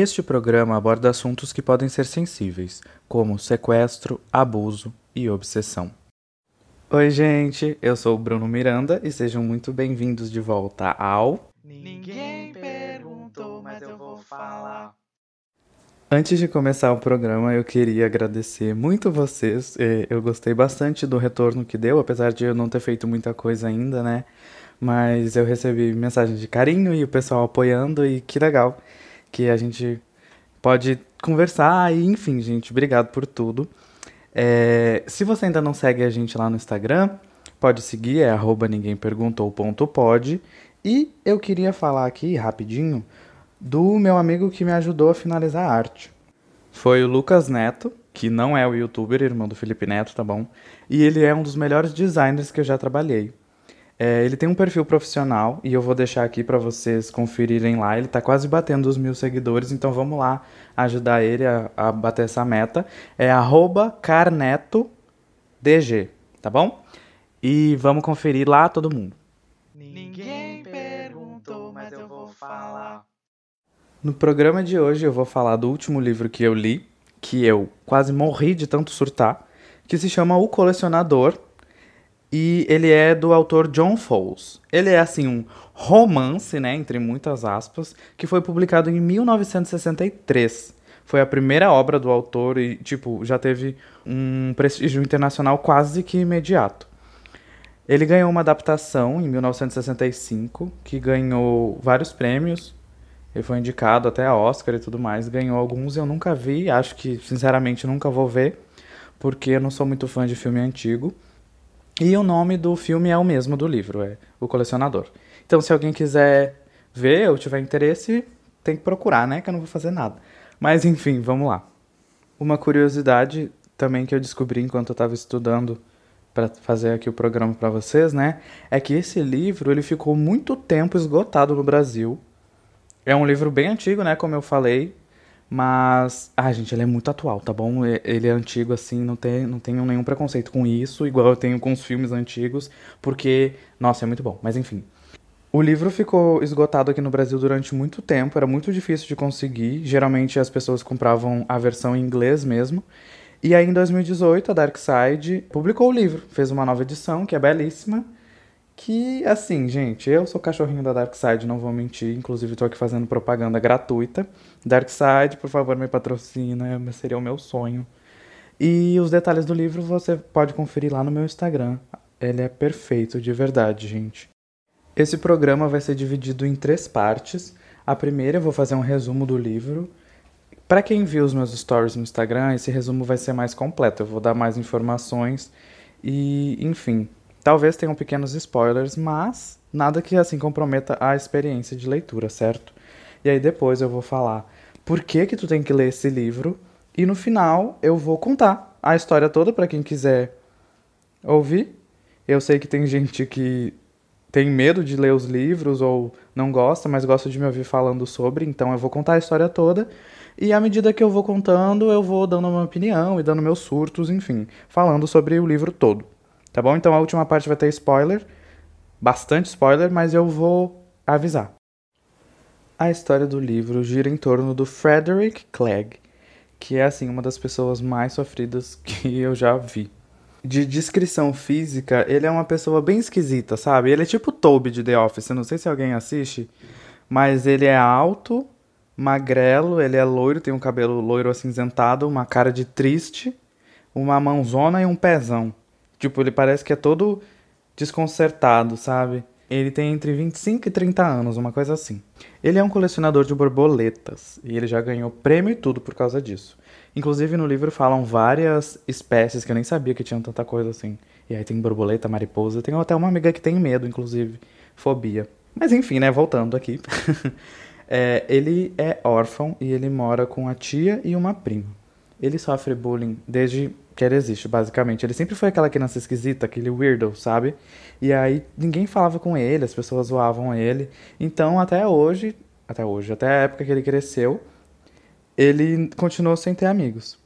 Este programa aborda assuntos que podem ser sensíveis, como sequestro, abuso e obsessão. Oi, gente, eu sou o Bruno Miranda e sejam muito bem-vindos de volta ao. Ninguém perguntou, mas eu vou falar. Antes de começar o programa, eu queria agradecer muito vocês. Eh, Eu gostei bastante do retorno que deu, apesar de eu não ter feito muita coisa ainda, né? Mas eu recebi mensagens de carinho e o pessoal apoiando, e que legal que a gente pode conversar. E enfim, gente, obrigado por tudo. É, se você ainda não segue a gente lá no Instagram, pode seguir, é arroba ninguém perguntou.pod. E eu queria falar aqui rapidinho do meu amigo que me ajudou a finalizar a arte. Foi o Lucas Neto, que não é o youtuber, irmão do Felipe Neto, tá bom? E ele é um dos melhores designers que eu já trabalhei. É, ele tem um perfil profissional e eu vou deixar aqui para vocês conferirem lá. Ele tá quase batendo os mil seguidores, então vamos lá ajudar ele a, a bater essa meta. É arroba carnetodg, tá bom? E vamos conferir lá todo mundo. Ninguém perguntou, mas eu vou falar. No programa de hoje eu vou falar do último livro que eu li, que eu quase morri de tanto surtar, que se chama O Colecionador, e ele é do autor John Fowles. Ele é assim um romance, né, entre muitas aspas, que foi publicado em 1963. Foi a primeira obra do autor e tipo já teve um prestígio internacional quase que imediato. Ele ganhou uma adaptação em 1965 que ganhou vários prêmios. Ele foi indicado até a Oscar e tudo mais. Ganhou alguns eu nunca vi, acho que sinceramente nunca vou ver, porque eu não sou muito fã de filme antigo. E o nome do filme é o mesmo do livro, é O Colecionador. Então, se alguém quiser ver ou tiver interesse, tem que procurar, né? Que eu não vou fazer nada. Mas enfim, vamos lá. Uma curiosidade também que eu descobri enquanto eu estava estudando para fazer aqui o programa para vocês, né? É que esse livro ele ficou muito tempo esgotado no Brasil. É um livro bem antigo, né? Como eu falei. Mas, ah, gente, ele é muito atual, tá bom? Ele é antigo, assim, não, tem, não tenho nenhum preconceito com isso, igual eu tenho com os filmes antigos, porque, nossa, é muito bom. Mas enfim. O livro ficou esgotado aqui no Brasil durante muito tempo, era muito difícil de conseguir. Geralmente as pessoas compravam a versão em inglês mesmo. E aí, em 2018, a Dark Side publicou o livro, fez uma nova edição, que é belíssima. Que, assim, gente, eu sou cachorrinho da Dark Side, não vou mentir. Inclusive, tô aqui fazendo propaganda gratuita. Dark Side, por favor, me patrocina, seria o meu sonho. E os detalhes do livro você pode conferir lá no meu Instagram. Ele é perfeito, de verdade, gente. Esse programa vai ser dividido em três partes. A primeira eu vou fazer um resumo do livro. Para quem viu os meus stories no Instagram, esse resumo vai ser mais completo. Eu vou dar mais informações e, enfim, talvez tenham pequenos spoilers, mas nada que assim comprometa a experiência de leitura, certo? E aí depois eu vou falar por que que tu tem que ler esse livro e no final eu vou contar a história toda para quem quiser ouvir. Eu sei que tem gente que tem medo de ler os livros ou não gosta, mas gosta de me ouvir falando sobre, então eu vou contar a história toda. E à medida que eu vou contando, eu vou dando uma opinião e dando meus surtos, enfim, falando sobre o livro todo. Tá bom? Então a última parte vai ter spoiler, bastante spoiler, mas eu vou avisar. A história do livro gira em torno do Frederick Clegg, que é assim uma das pessoas mais sofridas que eu já vi. De descrição física, ele é uma pessoa bem esquisita, sabe? Ele é tipo Toby de The Office, eu não sei se alguém assiste, mas ele é alto, magrelo, ele é loiro, tem um cabelo loiro acinzentado, uma cara de triste, uma mãozona e um pezão. Tipo, ele parece que é todo desconcertado, sabe? Ele tem entre 25 e 30 anos, uma coisa assim. Ele é um colecionador de borboletas e ele já ganhou prêmio e tudo por causa disso. Inclusive no livro falam várias espécies que eu nem sabia que tinham tanta coisa assim. E aí tem borboleta, mariposa, tem até uma amiga que tem medo, inclusive, fobia. Mas enfim, né, voltando aqui. É, ele é órfão e ele mora com a tia e uma prima. Ele sofre bullying desde que ele existe, basicamente. Ele sempre foi aquela criança esquisita, aquele weirdo, sabe? E aí ninguém falava com ele, as pessoas zoavam ele. Então, até hoje, até hoje, até a época que ele cresceu, ele continuou sem ter amigos.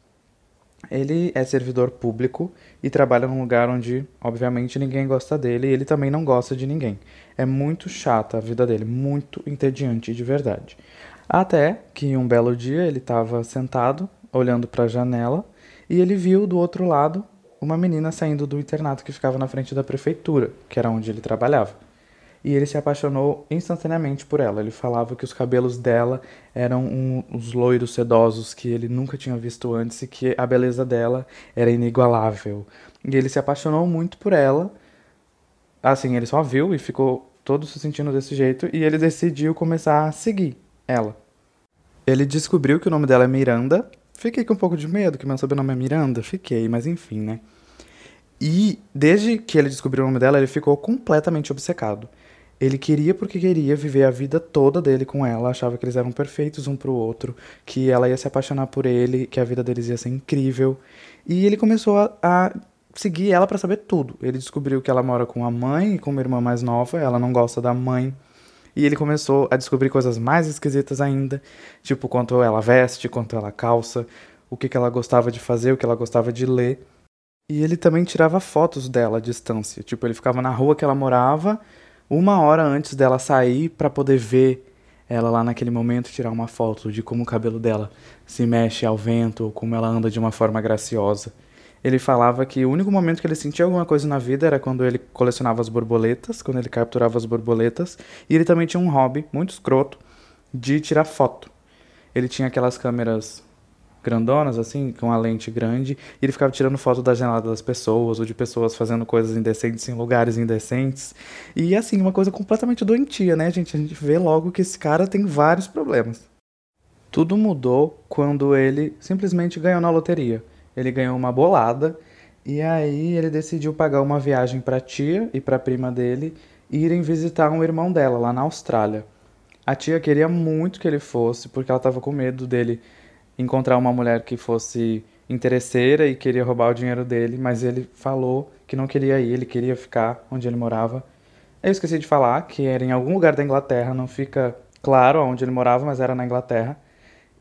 Ele é servidor público e trabalha num lugar onde, obviamente, ninguém gosta dele e ele também não gosta de ninguém. É muito chata a vida dele, muito entediante de verdade. Até que um belo dia ele estava sentado, olhando para a janela, e ele viu do outro lado uma menina saindo do internato que ficava na frente da prefeitura, que era onde ele trabalhava. E ele se apaixonou instantaneamente por ela. Ele falava que os cabelos dela eram um, os loiros sedosos que ele nunca tinha visto antes e que a beleza dela era inigualável. E ele se apaixonou muito por ela. Assim, ele só viu e ficou todo se sentindo desse jeito e ele decidiu começar a seguir ela. Ele descobriu que o nome dela é Miranda. Fiquei com um pouco de medo que meu sobrenome é Miranda. Fiquei, mas enfim, né? E desde que ele descobriu o nome dela, ele ficou completamente obcecado. Ele queria porque queria viver a vida toda dele com ela, achava que eles eram perfeitos um pro outro, que ela ia se apaixonar por ele, que a vida deles ia ser incrível. E ele começou a, a seguir ela para saber tudo. Ele descobriu que ela mora com a mãe e com uma irmã mais nova, ela não gosta da mãe. E ele começou a descobrir coisas mais esquisitas ainda, tipo quanto ela veste, quanto ela calça, o que, que ela gostava de fazer, o que ela gostava de ler. E ele também tirava fotos dela à distância. Tipo, ele ficava na rua que ela morava, uma hora antes dela sair para poder ver ela lá naquele momento tirar uma foto de como o cabelo dela se mexe ao vento, ou como ela anda de uma forma graciosa. Ele falava que o único momento que ele sentia alguma coisa na vida era quando ele colecionava as borboletas, quando ele capturava as borboletas, e ele também tinha um hobby muito escroto de tirar foto. Ele tinha aquelas câmeras grandonas, assim, com a lente grande, e ele ficava tirando foto da janela das pessoas, ou de pessoas fazendo coisas indecentes em lugares indecentes. E, assim, uma coisa completamente doentia, né, gente? A gente vê logo que esse cara tem vários problemas. Tudo mudou quando ele simplesmente ganhou na loteria. Ele ganhou uma bolada, e aí ele decidiu pagar uma viagem para tia e para prima dele irem visitar um irmão dela lá na Austrália. A tia queria muito que ele fosse, porque ela estava com medo dele encontrar uma mulher que fosse interesseira e queria roubar o dinheiro dele, mas ele falou que não queria ir, ele queria ficar onde ele morava. Eu esqueci de falar que era em algum lugar da Inglaterra, não fica claro onde ele morava, mas era na Inglaterra.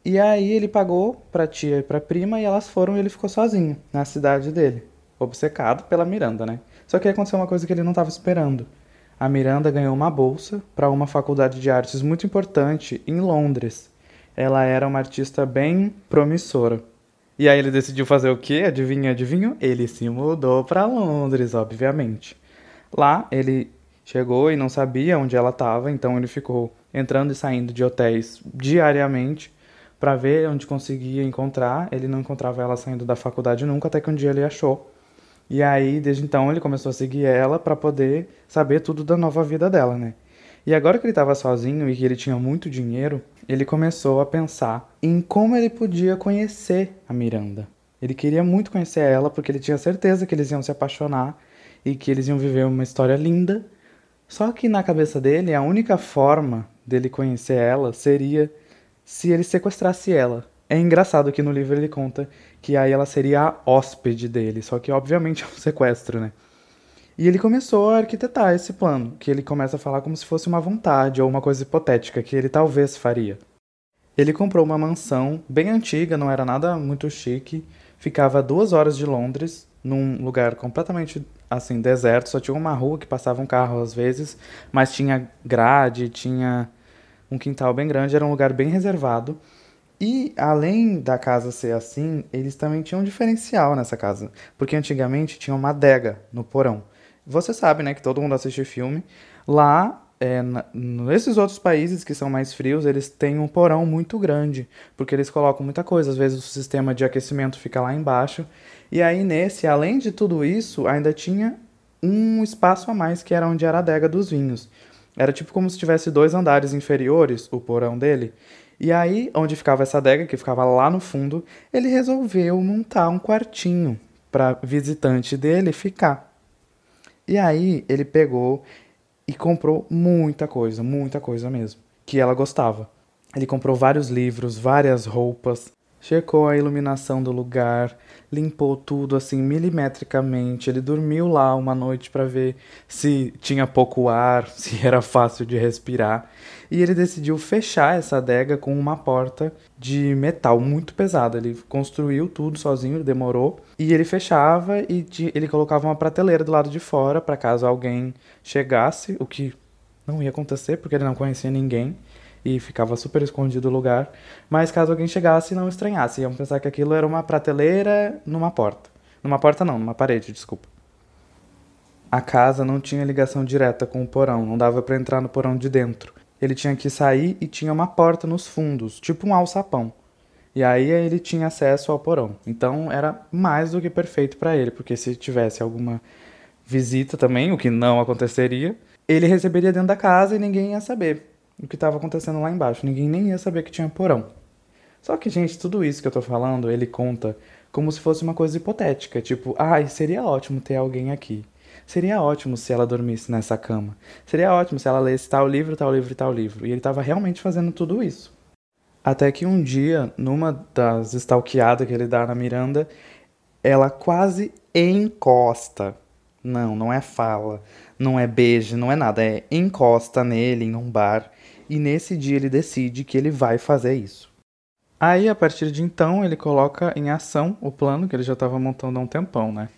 E aí ele pagou pra tia e pra prima e elas foram e ele ficou sozinho na cidade dele, obcecado pela Miranda, né? Só que aconteceu uma coisa que ele não estava esperando. A Miranda ganhou uma bolsa para uma faculdade de artes muito importante em Londres ela era uma artista bem promissora. E aí ele decidiu fazer o quê? Adivinha, adivinha? Ele se mudou para Londres, obviamente. Lá ele chegou e não sabia onde ela estava, então ele ficou entrando e saindo de hotéis diariamente para ver onde conseguia encontrar. Ele não encontrava ela saindo da faculdade nunca, até que um dia ele achou. E aí, desde então, ele começou a seguir ela para poder saber tudo da nova vida dela, né? E agora que ele estava sozinho e que ele tinha muito dinheiro, ele começou a pensar em como ele podia conhecer a Miranda. Ele queria muito conhecer ela porque ele tinha certeza que eles iam se apaixonar e que eles iam viver uma história linda. Só que na cabeça dele, a única forma dele conhecer ela seria se ele sequestrasse ela. É engraçado que no livro ele conta que aí ela seria a hóspede dele, só que obviamente é um sequestro, né? E ele começou a arquitetar esse plano, que ele começa a falar como se fosse uma vontade ou uma coisa hipotética que ele talvez faria. Ele comprou uma mansão bem antiga, não era nada muito chique, ficava a duas horas de Londres, num lugar completamente assim deserto, só tinha uma rua que passava um carro às vezes, mas tinha grade, tinha um quintal bem grande, era um lugar bem reservado. E além da casa ser assim, eles também tinham um diferencial nessa casa, porque antigamente tinha uma adega no porão. Você sabe, né, que todo mundo assiste filme. Lá, é, nesses outros países que são mais frios, eles têm um porão muito grande, porque eles colocam muita coisa. Às vezes o sistema de aquecimento fica lá embaixo. E aí nesse, além de tudo isso, ainda tinha um espaço a mais que era onde era a adega dos vinhos. Era tipo como se tivesse dois andares inferiores, o porão dele. E aí, onde ficava essa adega, que ficava lá no fundo, ele resolveu montar um quartinho para visitante dele ficar. E aí ele pegou e comprou muita coisa, muita coisa mesmo, que ela gostava. Ele comprou vários livros, várias roupas, checou a iluminação do lugar, limpou tudo assim milimetricamente. Ele dormiu lá uma noite para ver se tinha pouco ar, se era fácil de respirar. E ele decidiu fechar essa adega com uma porta de metal muito pesada. Ele construiu tudo sozinho, demorou. E ele fechava e ele colocava uma prateleira do lado de fora para caso alguém chegasse, o que não ia acontecer porque ele não conhecia ninguém. E ficava super escondido o lugar. Mas caso alguém chegasse, não estranhasse, iam pensar que aquilo era uma prateleira numa porta. Numa porta não, numa parede, desculpa. A casa não tinha ligação direta com o porão, não dava para entrar no porão de dentro. Ele tinha que sair e tinha uma porta nos fundos, tipo um alçapão. E aí ele tinha acesso ao porão. Então era mais do que perfeito para ele, porque se tivesse alguma visita também, o que não aconteceria, ele receberia dentro da casa e ninguém ia saber o que estava acontecendo lá embaixo. Ninguém nem ia saber que tinha porão. Só que, gente, tudo isso que eu tô falando, ele conta como se fosse uma coisa hipotética, tipo, ai, ah, seria ótimo ter alguém aqui. Seria ótimo se ela dormisse nessa cama. Seria ótimo se ela lesse tal livro, tal livro tal livro. E ele estava realmente fazendo tudo isso. Até que um dia, numa das stalkeadas que ele dá na Miranda, ela quase encosta. Não, não é fala, não é beijo, não é nada. É encosta nele em um bar. E nesse dia ele decide que ele vai fazer isso. Aí, a partir de então, ele coloca em ação o plano que ele já estava montando há um tempão, né?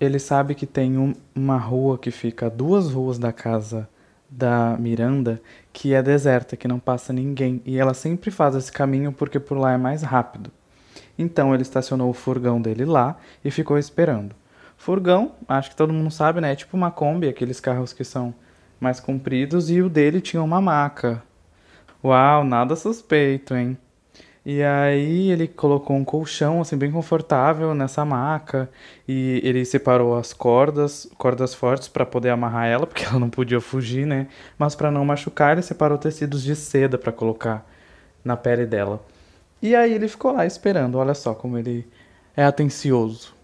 Ele sabe que tem um, uma rua que fica duas ruas da casa da Miranda que é deserta, que não passa ninguém, e ela sempre faz esse caminho porque por lá é mais rápido. Então ele estacionou o furgão dele lá e ficou esperando. Furgão, acho que todo mundo sabe, né? É tipo uma Kombi, aqueles carros que são mais compridos, e o dele tinha uma maca. Uau, nada suspeito, hein? E aí ele colocou um colchão assim bem confortável nessa maca e ele separou as cordas, cordas fortes para poder amarrar ela, porque ela não podia fugir, né? Mas para não machucar, ele separou tecidos de seda para colocar na pele dela. E aí ele ficou lá esperando, olha só como ele é atencioso.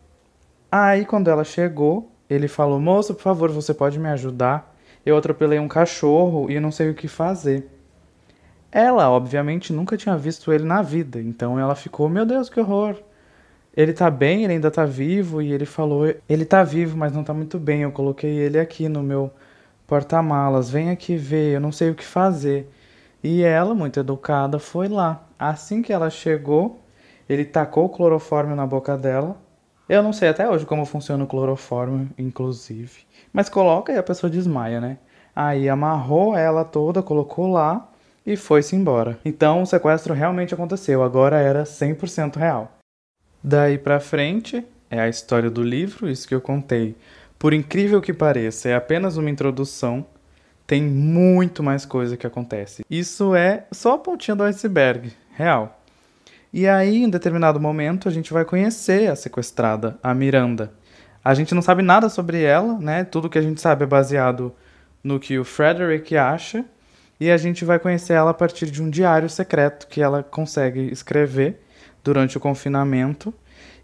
Aí quando ela chegou, ele falou: "Moça, por favor, você pode me ajudar? Eu atropelei um cachorro e não sei o que fazer." Ela, obviamente, nunca tinha visto ele na vida, então ela ficou, meu Deus, que horror. Ele tá bem, ele ainda tá vivo, e ele falou, ele tá vivo, mas não tá muito bem. Eu coloquei ele aqui no meu porta-malas, vem aqui ver, eu não sei o que fazer. E ela, muito educada, foi lá. Assim que ela chegou, ele tacou o clorofórmio na boca dela. Eu não sei até hoje como funciona o clorofórmio, inclusive. Mas coloca e a pessoa desmaia, né? Aí amarrou ela toda, colocou lá e foi-se embora. Então o sequestro realmente aconteceu, agora era 100% real. Daí para frente é a história do livro, isso que eu contei. Por incrível que pareça, é apenas uma introdução, tem muito mais coisa que acontece. Isso é só a pontinha do iceberg, real. E aí, em determinado momento, a gente vai conhecer a sequestrada, a Miranda. A gente não sabe nada sobre ela, né? Tudo que a gente sabe é baseado no que o Frederick acha e a gente vai conhecer ela a partir de um diário secreto que ela consegue escrever durante o confinamento.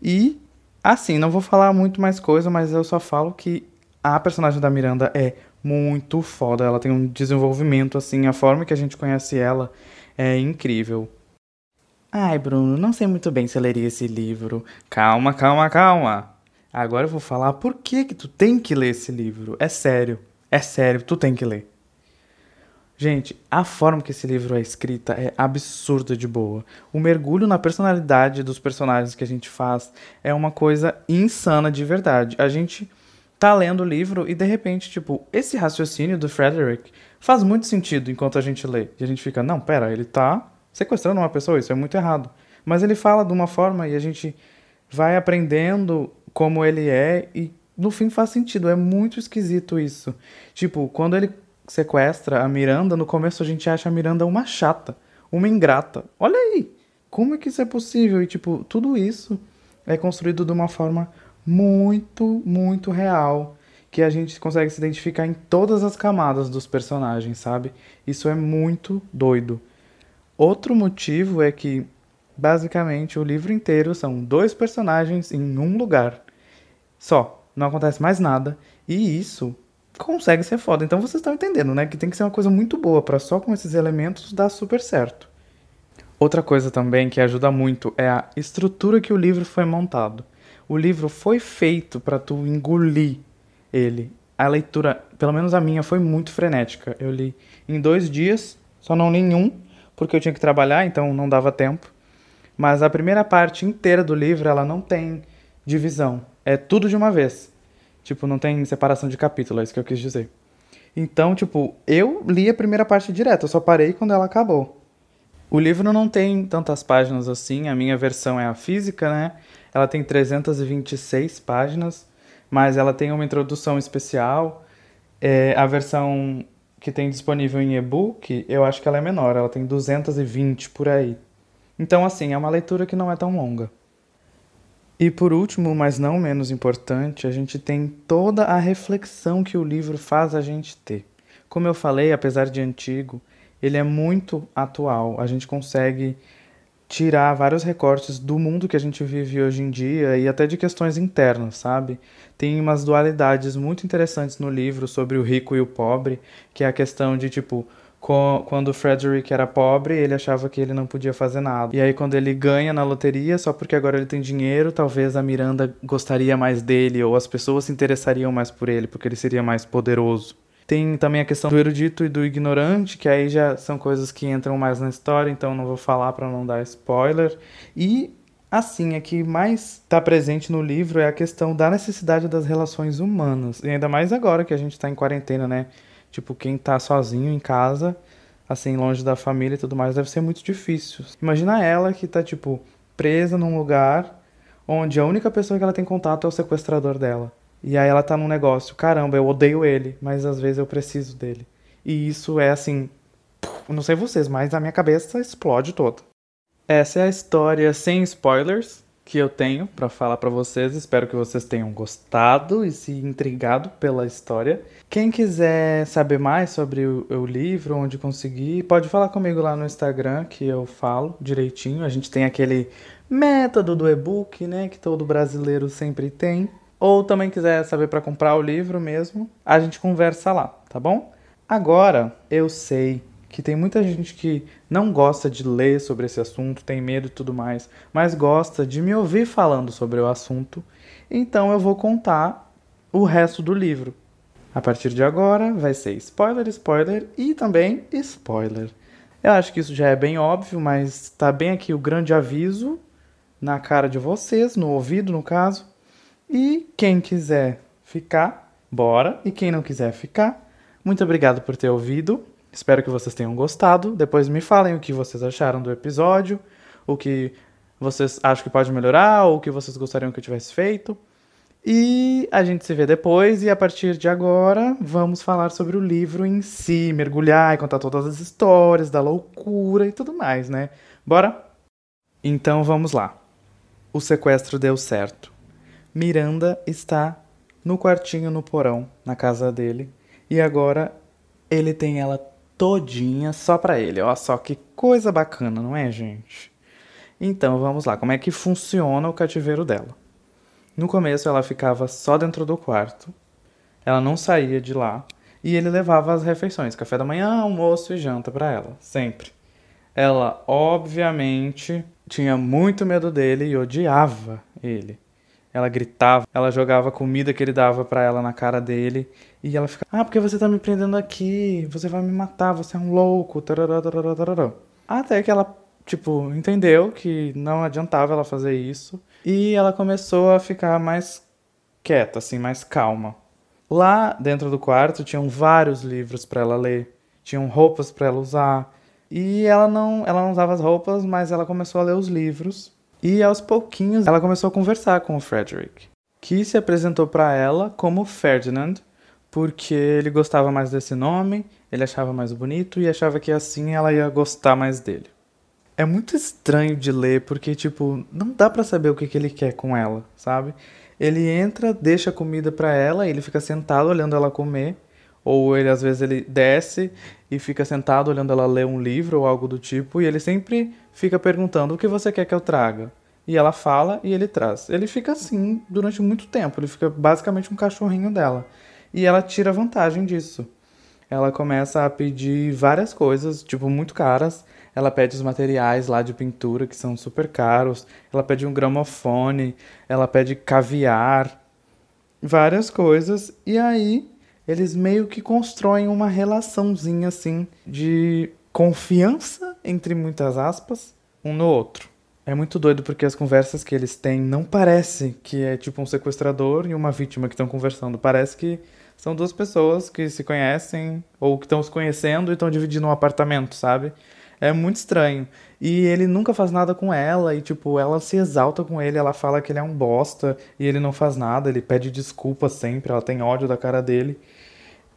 E, assim, não vou falar muito mais coisa, mas eu só falo que a personagem da Miranda é muito foda. Ela tem um desenvolvimento, assim, a forma que a gente conhece ela é incrível. Ai, Bruno, não sei muito bem se eu leria esse livro. Calma, calma, calma. Agora eu vou falar por que que tu tem que ler esse livro. É sério. É sério, tu tem que ler. Gente, a forma que esse livro é escrita é absurda de boa. O mergulho na personalidade dos personagens que a gente faz é uma coisa insana de verdade. A gente tá lendo o livro e de repente, tipo, esse raciocínio do Frederick faz muito sentido enquanto a gente lê. E a gente fica, não, pera, ele tá sequestrando uma pessoa, isso é muito errado. Mas ele fala de uma forma e a gente vai aprendendo como ele é e no fim faz sentido. É muito esquisito isso. Tipo, quando ele sequestra a Miranda, no começo a gente acha a Miranda uma chata, uma ingrata. Olha aí, como é que isso é possível? E tipo, tudo isso é construído de uma forma muito, muito real, que a gente consegue se identificar em todas as camadas dos personagens, sabe? Isso é muito doido. Outro motivo é que basicamente o livro inteiro são dois personagens em um lugar. Só, não acontece mais nada, e isso consegue ser foda. Então vocês estão entendendo, né? Que tem que ser uma coisa muito boa para só com esses elementos dar super certo. Outra coisa também que ajuda muito é a estrutura que o livro foi montado. O livro foi feito para tu engolir ele. A leitura, pelo menos a minha, foi muito frenética. Eu li em dois dias, só não li em um, porque eu tinha que trabalhar, então não dava tempo. Mas a primeira parte inteira do livro, ela não tem divisão. É tudo de uma vez. Tipo, não tem separação de capítulo, é isso que eu quis dizer. Então, tipo, eu li a primeira parte direto, eu só parei quando ela acabou. O livro não tem tantas páginas assim, a minha versão é a física, né? Ela tem 326 páginas, mas ela tem uma introdução especial. É, a versão que tem disponível em e-book, eu acho que ela é menor, ela tem 220 por aí. Então, assim, é uma leitura que não é tão longa. E por último, mas não menos importante, a gente tem toda a reflexão que o livro faz a gente ter. Como eu falei, apesar de antigo, ele é muito atual. A gente consegue tirar vários recortes do mundo que a gente vive hoje em dia e até de questões internas, sabe? Tem umas dualidades muito interessantes no livro sobre o rico e o pobre, que é a questão de tipo quando o Frederick era pobre, ele achava que ele não podia fazer nada. E aí, quando ele ganha na loteria, só porque agora ele tem dinheiro, talvez a Miranda gostaria mais dele, ou as pessoas se interessariam mais por ele, porque ele seria mais poderoso. Tem também a questão do erudito e do ignorante, que aí já são coisas que entram mais na história, então não vou falar para não dar spoiler. E assim, a que mais está presente no livro é a questão da necessidade das relações humanas. E ainda mais agora que a gente está em quarentena, né? Tipo, quem está sozinho em casa, assim, longe da família e tudo mais, deve ser muito difícil. Imagina ela que está tipo, presa num lugar onde a única pessoa que ela tem contato é o sequestrador dela. E aí ela tá num negócio, caramba, eu odeio ele, mas às vezes eu preciso dele. E isso é assim, não sei vocês, mas a minha cabeça explode toda. Essa é a história sem spoilers que eu tenho para falar para vocês. Espero que vocês tenham gostado e se intrigado pela história. Quem quiser saber mais sobre o, o livro, onde conseguir, pode falar comigo lá no Instagram que eu falo direitinho. A gente tem aquele método do e-book, né, que todo brasileiro sempre tem ou também quiser saber para comprar o livro mesmo, a gente conversa lá, tá bom? Agora, eu sei que tem muita gente que não gosta de ler sobre esse assunto, tem medo e tudo mais, mas gosta de me ouvir falando sobre o assunto, então eu vou contar o resto do livro. A partir de agora vai ser spoiler, spoiler e também spoiler. Eu acho que isso já é bem óbvio, mas tá bem aqui o grande aviso na cara de vocês, no ouvido no caso e quem quiser ficar, bora. E quem não quiser ficar, muito obrigado por ter ouvido. Espero que vocês tenham gostado. Depois me falem o que vocês acharam do episódio, o que vocês acham que pode melhorar, ou o que vocês gostariam que eu tivesse feito. E a gente se vê depois, e a partir de agora vamos falar sobre o livro em si, mergulhar e contar todas as histórias da loucura e tudo mais, né? Bora? Então vamos lá. O sequestro deu certo. Miranda está no quartinho no porão, na casa dele, e agora ele tem ela todinha só para ele. Olha só que coisa bacana, não é, gente? Então, vamos lá, como é que funciona o cativeiro dela? No começo ela ficava só dentro do quarto. Ela não saía de lá e ele levava as refeições, café da manhã, almoço e janta para ela, sempre. Ela, obviamente, tinha muito medo dele e odiava ele. Ela gritava, ela jogava comida que ele dava para ela na cara dele. E ela ficava, ah, porque você tá me prendendo aqui? Você vai me matar, você é um louco. Até que ela, tipo, entendeu que não adiantava ela fazer isso. E ela começou a ficar mais quieta, assim, mais calma. Lá dentro do quarto tinham vários livros para ela ler, tinham roupas para ela usar. E ela não, ela não usava as roupas, mas ela começou a ler os livros e aos pouquinhos ela começou a conversar com o Frederick, que se apresentou para ela como Ferdinand, porque ele gostava mais desse nome, ele achava mais bonito e achava que assim ela ia gostar mais dele. É muito estranho de ler porque tipo, não dá para saber o que, que ele quer com ela, sabe? Ele entra, deixa a comida para ela, ele fica sentado olhando ela comer, ou ele às vezes ele desce e fica sentado olhando ela ler um livro ou algo do tipo, e ele sempre fica perguntando o que você quer que eu traga. E ela fala e ele traz. Ele fica assim durante muito tempo, ele fica basicamente um cachorrinho dela. E ela tira vantagem disso. Ela começa a pedir várias coisas, tipo, muito caras. Ela pede os materiais lá de pintura, que são super caros. Ela pede um gramofone, ela pede caviar, várias coisas. E aí eles meio que constroem uma relaçãozinha assim de confiança, entre muitas aspas, um no outro. É muito doido porque as conversas que eles têm não parece que é tipo um sequestrador e uma vítima que estão conversando. Parece que são duas pessoas que se conhecem ou que estão se conhecendo e estão dividindo um apartamento, sabe? É muito estranho. E ele nunca faz nada com ela, e tipo, ela se exalta com ele, ela fala que ele é um bosta, e ele não faz nada, ele pede desculpa sempre, ela tem ódio da cara dele.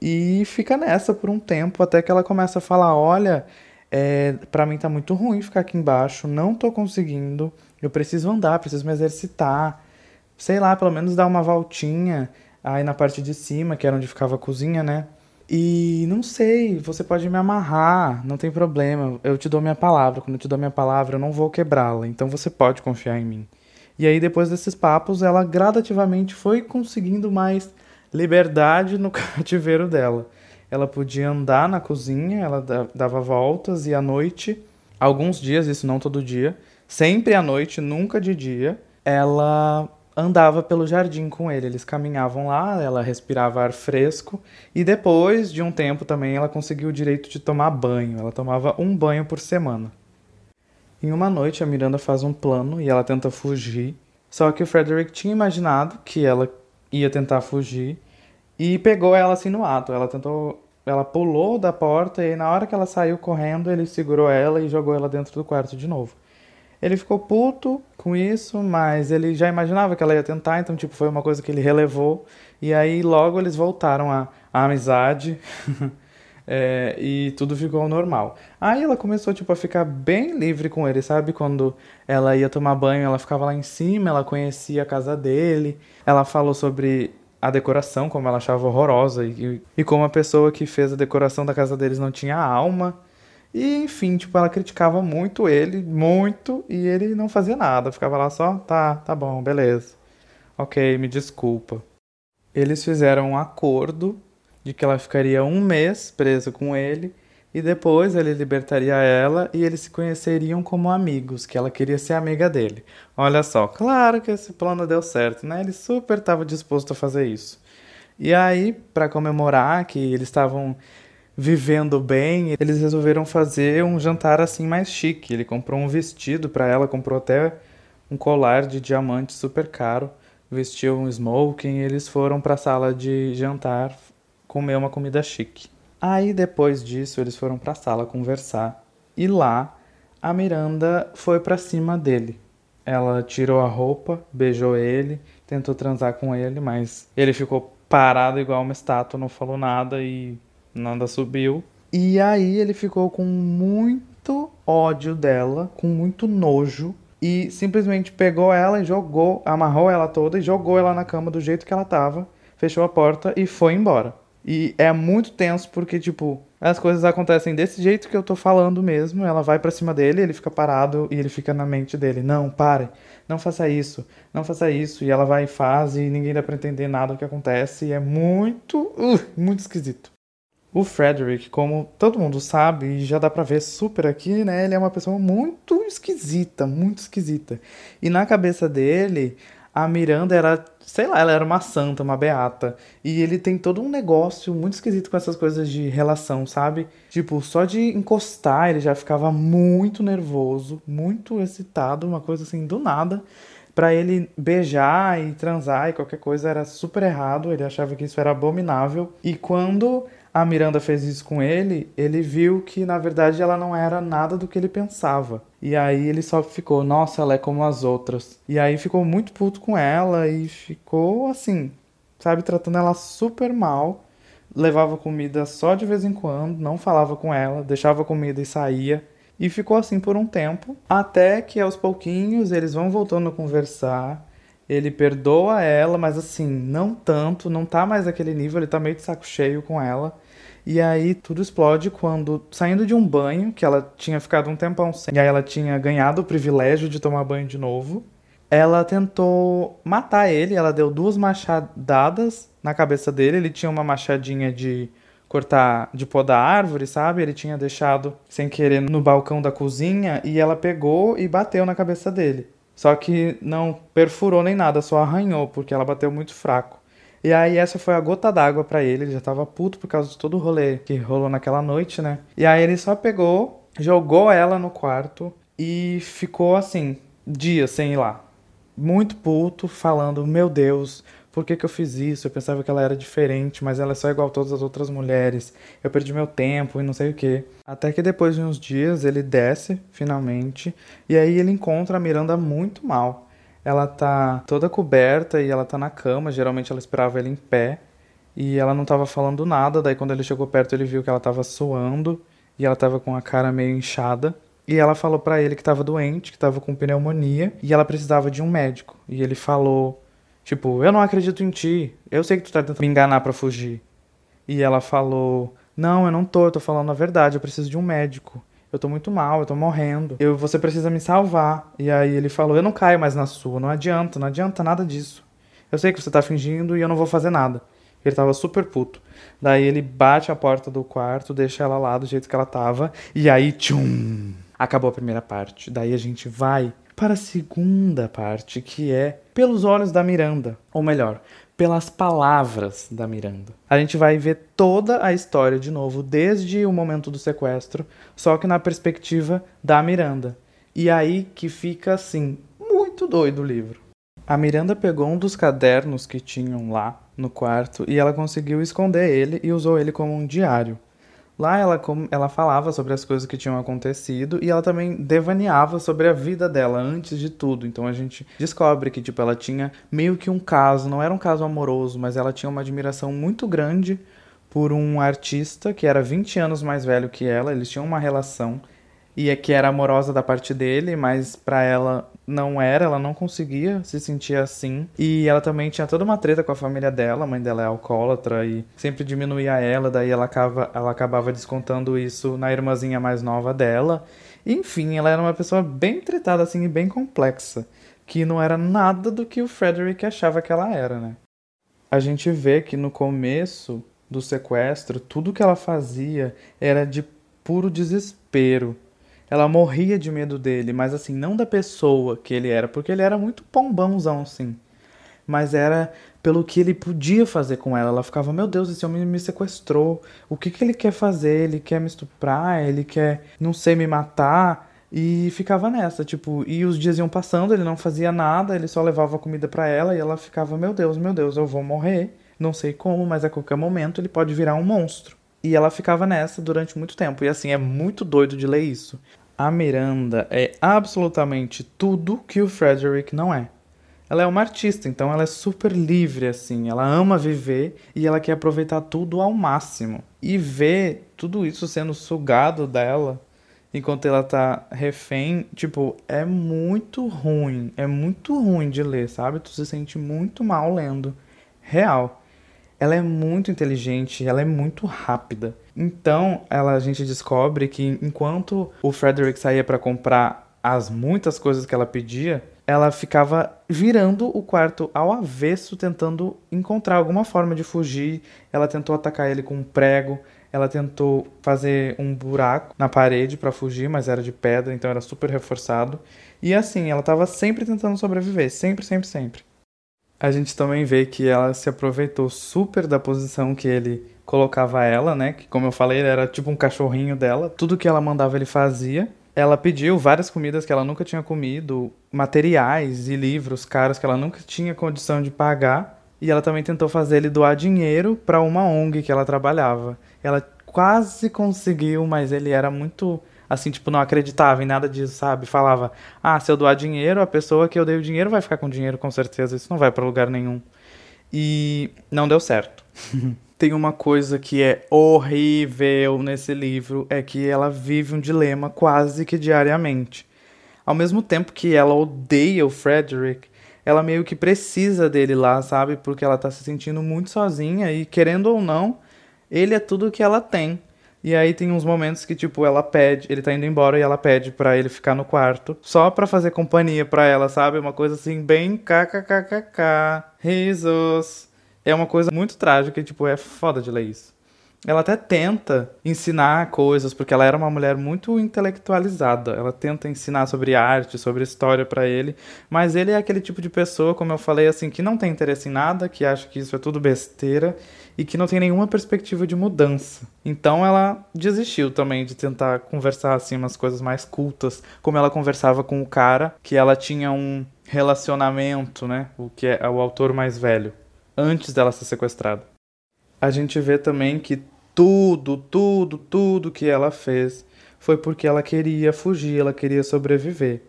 E fica nessa por um tempo, até que ela começa a falar: Olha, é, para mim tá muito ruim ficar aqui embaixo, não tô conseguindo, eu preciso andar, preciso me exercitar, sei lá, pelo menos dar uma voltinha aí na parte de cima, que era onde ficava a cozinha, né? E não sei, você pode me amarrar, não tem problema. Eu te dou minha palavra. Quando eu te dou minha palavra, eu não vou quebrá-la. Então você pode confiar em mim. E aí, depois desses papos, ela gradativamente foi conseguindo mais liberdade no cativeiro dela. Ela podia andar na cozinha, ela dava voltas e à noite, alguns dias, isso não todo dia, sempre à noite, nunca de dia, ela andava pelo jardim com ele. Eles caminhavam lá, ela respirava ar fresco e depois de um tempo também ela conseguiu o direito de tomar banho. Ela tomava um banho por semana. Em uma noite a Miranda faz um plano e ela tenta fugir. Só que o Frederick tinha imaginado que ela ia tentar fugir e pegou ela assim no ato. Ela tentou, ela pulou da porta e na hora que ela saiu correndo, ele segurou ela e jogou ela dentro do quarto de novo. Ele ficou puto com isso, mas ele já imaginava que ela ia tentar, então tipo foi uma coisa que ele relevou. E aí logo eles voltaram à, à amizade. é, e tudo ficou normal. Aí ela começou tipo a ficar bem livre com ele, sabe? Quando ela ia tomar banho, ela ficava lá em cima, ela conhecia a casa dele. Ela falou sobre a decoração, como ela achava horrorosa e, e como a pessoa que fez a decoração da casa deles não tinha alma. E enfim, tipo, ela criticava muito ele, muito, e ele não fazia nada, ficava lá só, tá, tá bom, beleza. Ok, me desculpa. Eles fizeram um acordo de que ela ficaria um mês presa com ele e depois ele libertaria ela e eles se conheceriam como amigos, que ela queria ser amiga dele. Olha só, claro que esse plano deu certo, né? Ele super estava disposto a fazer isso. E aí, para comemorar que eles estavam vivendo bem, eles resolveram fazer um jantar assim mais chique. Ele comprou um vestido para ela, comprou até um colar de diamante super caro, vestiu um smoking e eles foram para a sala de jantar comer uma comida chique. Aí depois disso eles foram para a sala conversar e lá a Miranda foi para cima dele. Ela tirou a roupa, beijou ele, tentou transar com ele, mas ele ficou parado igual uma estátua, não falou nada e nada subiu. E aí ele ficou com muito ódio dela, com muito nojo. E simplesmente pegou ela e jogou, amarrou ela toda e jogou ela na cama do jeito que ela tava, fechou a porta e foi embora. E é muito tenso porque, tipo, as coisas acontecem desse jeito que eu tô falando mesmo. Ela vai para cima dele, ele fica parado e ele fica na mente dele: Não, pare, não faça isso, não faça isso. E ela vai e faz e ninguém dá pra entender nada do que acontece. E é muito, uh, muito esquisito. O Frederick, como todo mundo sabe, e já dá pra ver super aqui, né? Ele é uma pessoa muito esquisita, muito esquisita. E na cabeça dele, a Miranda era, sei lá, ela era uma santa, uma beata. E ele tem todo um negócio muito esquisito com essas coisas de relação, sabe? Tipo, só de encostar ele já ficava muito nervoso, muito excitado, uma coisa assim do nada. Pra ele beijar e transar e qualquer coisa era super errado, ele achava que isso era abominável. E quando a Miranda fez isso com ele, ele viu que na verdade ela não era nada do que ele pensava. E aí ele só ficou, nossa, ela é como as outras. E aí ficou muito puto com ela e ficou assim, sabe, tratando ela super mal. Levava comida só de vez em quando, não falava com ela, deixava comida e saía. E ficou assim por um tempo, até que aos pouquinhos eles vão voltando a conversar. Ele perdoa ela, mas assim, não tanto, não tá mais naquele nível, ele tá meio de saco cheio com ela. E aí tudo explode quando, saindo de um banho, que ela tinha ficado um tempão sem, e aí ela tinha ganhado o privilégio de tomar banho de novo, ela tentou matar ele, ela deu duas machadadas na cabeça dele, ele tinha uma machadinha de cortar, de podar árvore, sabe? Ele tinha deixado sem querer no balcão da cozinha e ela pegou e bateu na cabeça dele. Só que não perfurou nem nada, só arranhou, porque ela bateu muito fraco. E aí essa foi a gota d'água para ele, ele já tava puto por causa de todo o rolê que rolou naquela noite, né? E aí ele só pegou, jogou ela no quarto e ficou assim, dias sem ir lá. Muito puto, falando: Meu Deus, por que, que eu fiz isso? Eu pensava que ela era diferente, mas ela é só igual a todas as outras mulheres. Eu perdi meu tempo e não sei o que. Até que depois de uns dias ele desce, finalmente, e aí ele encontra a Miranda muito mal. Ela tá toda coberta e ela tá na cama, geralmente ela esperava ele em pé. E ela não tava falando nada, daí quando ele chegou perto ele viu que ela tava suando e ela tava com a cara meio inchada. E ela falou para ele que tava doente, que tava com pneumonia e ela precisava de um médico. E ele falou, tipo, eu não acredito em ti. Eu sei que tu tá tentando me enganar para fugir. E ela falou, não, eu não tô, eu tô falando a verdade, eu preciso de um médico. Eu tô muito mal, eu tô morrendo. Eu, você precisa me salvar. E aí ele falou, eu não caio mais na sua, não adianta, não adianta nada disso. Eu sei que você tá fingindo e eu não vou fazer nada. Ele tava super puto. Daí ele bate a porta do quarto, deixa ela lá do jeito que ela tava, e aí, tchum! Acabou a primeira parte. Daí a gente vai para a segunda parte, que é pelos olhos da Miranda. Ou melhor, pelas palavras da Miranda. A gente vai ver toda a história de novo, desde o momento do sequestro, só que na perspectiva da Miranda. E aí que fica assim, muito doido o livro. A Miranda pegou um dos cadernos que tinham lá no quarto e ela conseguiu esconder ele e usou ele como um diário. Lá ela, ela falava sobre as coisas que tinham acontecido e ela também devaneava sobre a vida dela antes de tudo. Então a gente descobre que tipo ela tinha meio que um caso, não era um caso amoroso, mas ela tinha uma admiração muito grande por um artista que era 20 anos mais velho que ela, eles tinham uma relação e é que era amorosa da parte dele, mas para ela não era, ela não conseguia se sentir assim. E ela também tinha toda uma treta com a família dela, a mãe dela é alcoólatra e sempre diminuía ela, daí ela, acaba, ela acabava descontando isso na irmãzinha mais nova dela. Enfim, ela era uma pessoa bem tretada assim e bem complexa, que não era nada do que o Frederick achava que ela era, né? A gente vê que no começo do sequestro, tudo que ela fazia era de puro desespero ela morria de medo dele, mas assim, não da pessoa que ele era, porque ele era muito pombãozão, assim. Mas era pelo que ele podia fazer com ela. Ela ficava, meu Deus, esse homem me sequestrou. O que, que ele quer fazer? Ele quer me estuprar? Ele quer, não sei, me matar? E ficava nessa, tipo, e os dias iam passando, ele não fazia nada, ele só levava comida para ela e ela ficava, meu Deus, meu Deus, eu vou morrer. Não sei como, mas a qualquer momento ele pode virar um monstro. E ela ficava nessa durante muito tempo. E assim, é muito doido de ler isso a Miranda é absolutamente tudo que o Frederick não é. Ela é uma artista, então ela é super livre assim, ela ama viver e ela quer aproveitar tudo ao máximo. E ver tudo isso sendo sugado dela enquanto ela tá refém, tipo, é muito ruim, é muito ruim de ler, sabe? Tu se sente muito mal lendo. Real. Ela é muito inteligente, ela é muito rápida. Então, ela, a gente descobre que enquanto o Frederick saía para comprar as muitas coisas que ela pedia, ela ficava virando o quarto ao avesso, tentando encontrar alguma forma de fugir. Ela tentou atacar ele com um prego, ela tentou fazer um buraco na parede para fugir, mas era de pedra, então era super reforçado. E assim, ela estava sempre tentando sobreviver, sempre, sempre, sempre. A gente também vê que ela se aproveitou super da posição que ele colocava ela, né? Que como eu falei, era tipo um cachorrinho dela. Tudo que ela mandava ele fazia. Ela pediu várias comidas que ela nunca tinha comido, materiais e livros caros que ela nunca tinha condição de pagar. E ela também tentou fazer ele doar dinheiro para uma ONG que ela trabalhava. Ela quase conseguiu, mas ele era muito assim, tipo, não acreditava em nada disso, sabe? Falava: "Ah, se eu doar dinheiro, a pessoa que eu dei o dinheiro vai ficar com dinheiro com certeza, isso não vai para lugar nenhum". E não deu certo. tem uma coisa que é horrível nesse livro, é que ela vive um dilema quase que diariamente. Ao mesmo tempo que ela odeia o Frederick, ela meio que precisa dele lá, sabe? Porque ela tá se sentindo muito sozinha e querendo ou não, ele é tudo que ela tem. E aí tem uns momentos que, tipo, ela pede, ele tá indo embora e ela pede para ele ficar no quarto, só pra fazer companhia pra ela, sabe? Uma coisa assim, bem kkkk, risos é uma coisa muito trágica e, tipo, é foda de ler isso. Ela até tenta ensinar coisas, porque ela era uma mulher muito intelectualizada. Ela tenta ensinar sobre arte, sobre história para ele, mas ele é aquele tipo de pessoa, como eu falei, assim, que não tem interesse em nada, que acha que isso é tudo besteira e que não tem nenhuma perspectiva de mudança. Então ela desistiu também de tentar conversar assim umas coisas mais cultas, como ela conversava com o cara que ela tinha um relacionamento, né? O que é o autor mais velho antes dela ser sequestrada. A gente vê também que tudo, tudo, tudo que ela fez foi porque ela queria fugir, ela queria sobreviver.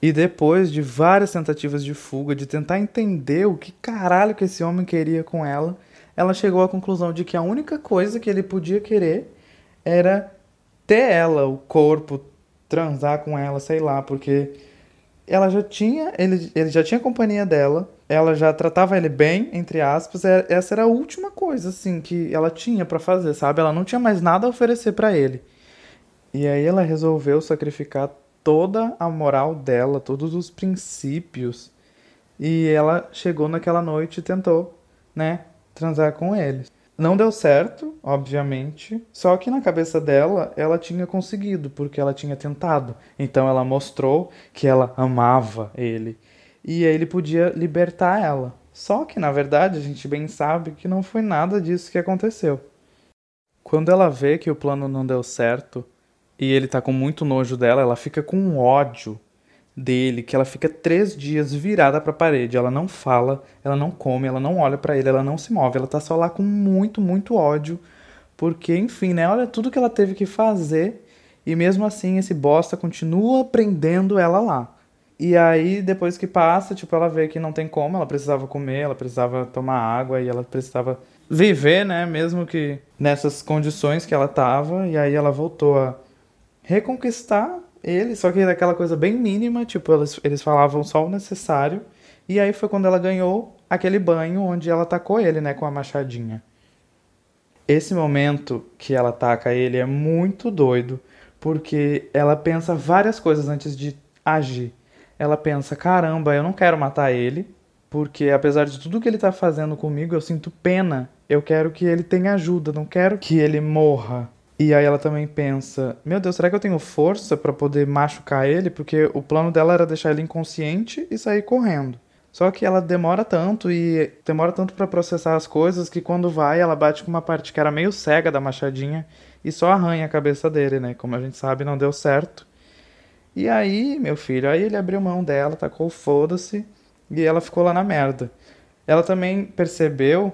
E depois de várias tentativas de fuga, de tentar entender o que caralho que esse homem queria com ela, ela chegou à conclusão de que a única coisa que ele podia querer era ter ela, o corpo, transar com ela, sei lá, porque ela já tinha, ele, ele já tinha companhia dela, ela já tratava ele bem, entre aspas, é, essa era a última coisa, assim, que ela tinha para fazer, sabe? Ela não tinha mais nada a oferecer para ele. E aí ela resolveu sacrificar toda a moral dela, todos os princípios, e ela chegou naquela noite e tentou, né, transar com ele. Não deu certo, obviamente, só que na cabeça dela ela tinha conseguido, porque ela tinha tentado. Então ela mostrou que ela amava ele e ele podia libertar ela. Só que na verdade a gente bem sabe que não foi nada disso que aconteceu. Quando ela vê que o plano não deu certo e ele tá com muito nojo dela, ela fica com ódio dele que ela fica três dias virada para a parede. Ela não fala, ela não come, ela não olha para ele, ela não se move. Ela tá só lá com muito, muito ódio. Porque, enfim, né? Olha tudo que ela teve que fazer. E mesmo assim, esse bosta continua prendendo ela lá. E aí, depois que passa, tipo, ela vê que não tem como, ela precisava comer, ela precisava tomar água e ela precisava viver, né? Mesmo que nessas condições que ela tava. E aí ela voltou a reconquistar ele, só que daquela coisa bem mínima, tipo, eles, eles falavam só o necessário. E aí foi quando ela ganhou aquele banho onde ela tacou ele, né, com a machadinha. Esse momento que ela ataca ele é muito doido, porque ela pensa várias coisas antes de agir. Ela pensa: caramba, eu não quero matar ele, porque apesar de tudo que ele tá fazendo comigo, eu sinto pena. Eu quero que ele tenha ajuda, não quero que ele morra. E aí ela também pensa: Meu Deus, será que eu tenho força para poder machucar ele? Porque o plano dela era deixar ele inconsciente e sair correndo. Só que ela demora tanto e demora tanto para processar as coisas que quando vai, ela bate com uma parte que era meio cega da machadinha e só arranha a cabeça dele, né? Como a gente sabe, não deu certo. E aí, meu filho, aí ele abriu mão dela, tacou foda-se e ela ficou lá na merda. Ela também percebeu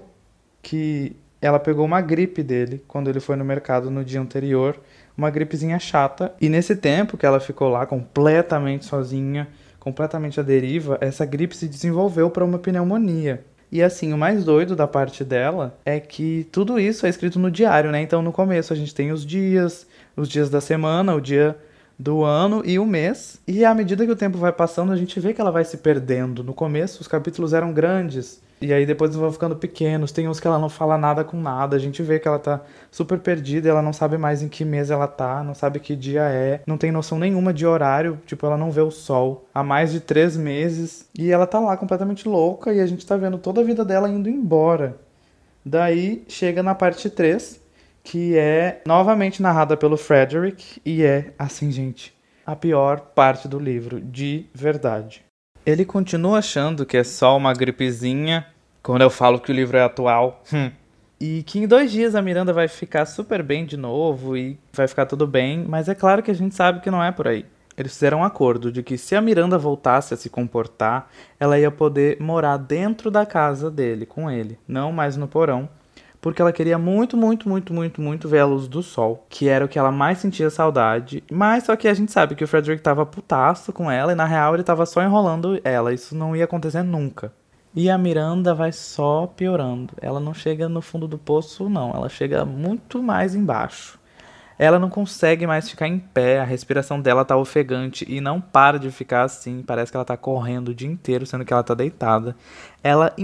que ela pegou uma gripe dele quando ele foi no mercado no dia anterior, uma gripezinha chata. E nesse tempo que ela ficou lá completamente sozinha, completamente à deriva, essa gripe se desenvolveu para uma pneumonia. E assim, o mais doido da parte dela é que tudo isso é escrito no diário, né? Então no começo a gente tem os dias, os dias da semana, o dia do ano e o mês. E à medida que o tempo vai passando, a gente vê que ela vai se perdendo. No começo os capítulos eram grandes, e aí depois vão ficando pequenos. Tem uns que ela não fala nada com nada. A gente vê que ela tá super perdida, ela não sabe mais em que mês ela tá, não sabe que dia é, não tem noção nenhuma de horário, tipo, ela não vê o sol há mais de três meses. E ela tá lá completamente louca e a gente tá vendo toda a vida dela indo embora. Daí chega na parte 3, que é novamente narrada pelo Frederick, e é, assim, gente, a pior parte do livro, de verdade. Ele continua achando que é só uma gripezinha, quando eu falo que o livro é atual. Hum. E que em dois dias a Miranda vai ficar super bem de novo e vai ficar tudo bem, mas é claro que a gente sabe que não é por aí. Eles fizeram um acordo de que se a Miranda voltasse a se comportar, ela ia poder morar dentro da casa dele, com ele, não mais no porão, porque ela queria muito, muito, muito, muito, muito ver a luz do sol, que era o que ela mais sentia saudade. Mas só que a gente sabe que o Frederick tava putaço com ela e na real ele tava só enrolando ela, isso não ia acontecer nunca. E a Miranda vai só piorando. Ela não chega no fundo do poço, não, ela chega muito mais embaixo. Ela não consegue mais ficar em pé, a respiração dela tá ofegante e não para de ficar assim, parece que ela tá correndo o dia inteiro, sendo que ela tá deitada. Ela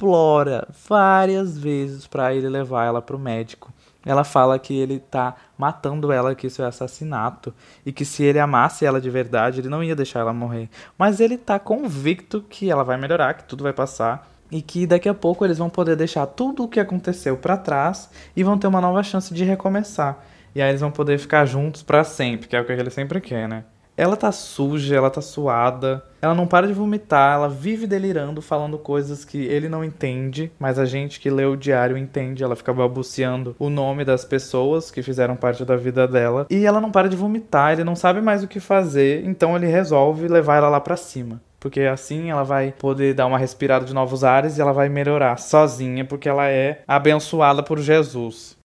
implora várias vezes para ele levar ela para o médico. Ela fala que ele tá matando ela, que isso é assassinato e que se ele amasse ela de verdade, ele não ia deixar ela morrer. Mas ele tá convicto que ela vai melhorar, que tudo vai passar e que daqui a pouco eles vão poder deixar tudo o que aconteceu para trás e vão ter uma nova chance de recomeçar. E aí eles vão poder ficar juntos para sempre, que é o que ele sempre quer, né? Ela tá suja, ela tá suada, ela não para de vomitar, ela vive delirando, falando coisas que ele não entende, mas a gente que lê o diário entende. Ela fica balbuciando o nome das pessoas que fizeram parte da vida dela. E ela não para de vomitar, ele não sabe mais o que fazer, então ele resolve levar ela lá pra cima. porque assim ela vai poder dar uma respirada de novos ares e ela vai melhorar sozinha, porque ela é abençoada por Jesus.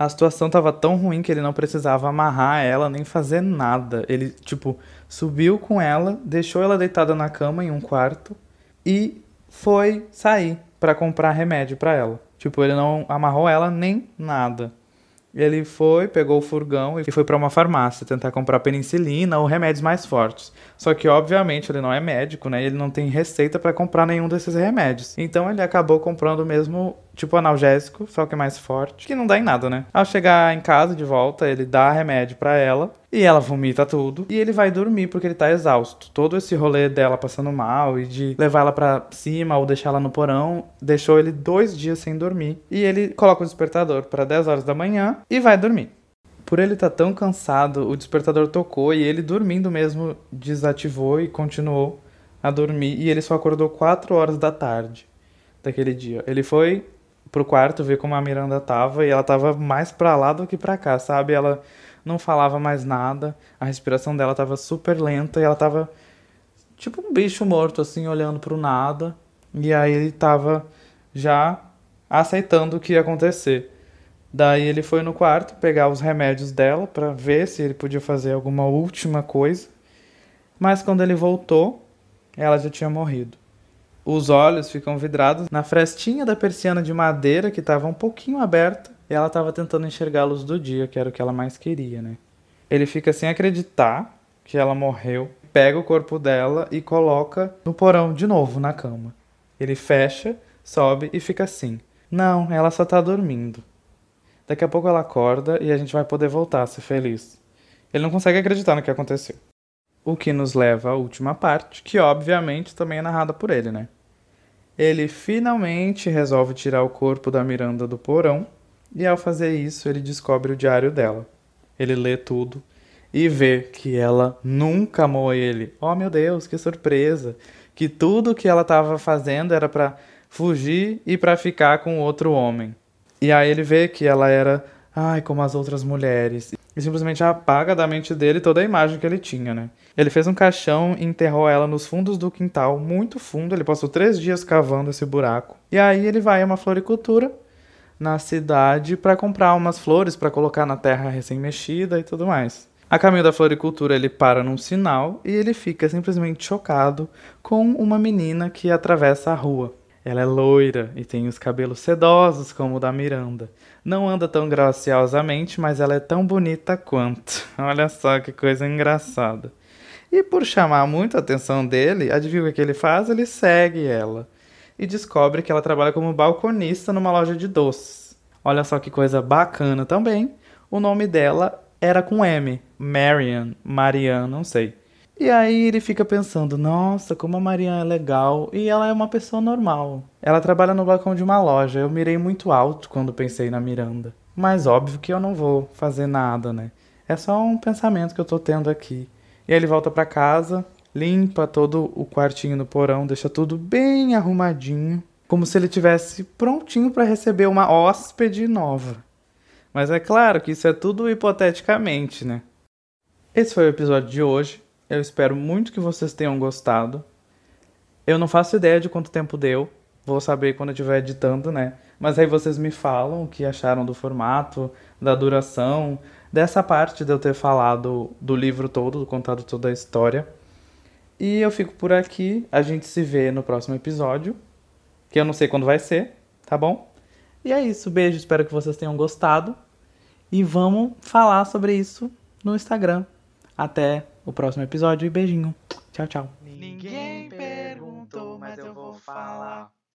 A situação tava tão ruim que ele não precisava amarrar ela nem fazer nada. Ele, tipo, subiu com ela, deixou ela deitada na cama em um quarto e foi sair para comprar remédio para ela. Tipo, ele não amarrou ela nem nada. Ele foi, pegou o furgão e foi para uma farmácia tentar comprar penicilina ou remédios mais fortes. Só que, obviamente, ele não é médico, né? Ele não tem receita para comprar nenhum desses remédios. Então, ele acabou comprando mesmo tipo analgésico, só que mais forte, que não dá em nada, né? Ao chegar em casa de volta, ele dá remédio para ela e ela vomita tudo e ele vai dormir porque ele tá exausto. Todo esse rolê dela passando mal e de levar ela para cima ou deixar ela no porão deixou ele dois dias sem dormir e ele coloca o despertador para 10 horas da manhã e vai dormir. Por ele estar tá tão cansado, o despertador tocou e ele dormindo mesmo desativou e continuou a dormir e ele só acordou 4 horas da tarde daquele dia. Ele foi pro quarto ver como a Miranda tava e ela tava mais pra lá do que pra cá, sabe? Ela não falava mais nada, a respiração dela tava super lenta e ela tava tipo um bicho morto assim, olhando pro nada. E aí ele tava já aceitando o que ia acontecer. Daí ele foi no quarto pegar os remédios dela para ver se ele podia fazer alguma última coisa. Mas quando ele voltou, ela já tinha morrido. Os olhos ficam vidrados na frestinha da persiana de madeira que estava um pouquinho aberta e ela estava tentando enxergar a luz do dia, que era o que ela mais queria, né? Ele fica sem acreditar que ela morreu, pega o corpo dela e coloca no porão de novo na cama. Ele fecha, sobe e fica assim: Não, ela só tá dormindo. Daqui a pouco ela acorda e a gente vai poder voltar a ser feliz. Ele não consegue acreditar no que aconteceu. O que nos leva à última parte, que obviamente também é narrada por ele, né? Ele finalmente resolve tirar o corpo da Miranda do porão e ao fazer isso ele descobre o diário dela. Ele lê tudo e vê que ela nunca amou ele. Oh meu Deus, que surpresa! Que tudo que ela estava fazendo era para fugir e para ficar com outro homem. E aí ele vê que ela era, ai, como as outras mulheres e simplesmente apaga da mente dele toda a imagem que ele tinha, né? Ele fez um caixão e enterrou ela nos fundos do quintal, muito fundo. Ele passou três dias cavando esse buraco. E aí ele vai a uma floricultura na cidade para comprar umas flores para colocar na terra recém-mexida e tudo mais. A caminho da floricultura, ele para num sinal e ele fica simplesmente chocado com uma menina que atravessa a rua. Ela é loira e tem os cabelos sedosos como o da Miranda. Não anda tão graciosamente, mas ela é tão bonita quanto. Olha só que coisa engraçada. E por chamar muito a atenção dele, adivinha o que ele faz? Ele segue ela e descobre que ela trabalha como balconista numa loja de doces. Olha só que coisa bacana também. O nome dela era com M, Marian, Marian, não sei. E aí ele fica pensando, nossa, como a Maria é legal. E ela é uma pessoa normal. Ela trabalha no balcão de uma loja. Eu mirei muito alto quando pensei na Miranda. Mas óbvio que eu não vou fazer nada, né? É só um pensamento que eu tô tendo aqui. E aí ele volta para casa, limpa todo o quartinho no porão, deixa tudo bem arrumadinho, como se ele tivesse prontinho para receber uma hóspede nova. Mas é claro que isso é tudo hipoteticamente, né? Esse foi o episódio de hoje. Eu espero muito que vocês tenham gostado. Eu não faço ideia de quanto tempo deu. Vou saber quando eu estiver editando, né? Mas aí vocês me falam o que acharam do formato, da duração, dessa parte de eu ter falado do livro todo, contado toda a história. E eu fico por aqui. A gente se vê no próximo episódio, que eu não sei quando vai ser, tá bom? E é isso. Beijo, espero que vocês tenham gostado. E vamos falar sobre isso no Instagram. Até o próximo episódio e beijinho. Tchau, tchau. Ninguém perguntou, mas eu vou falar.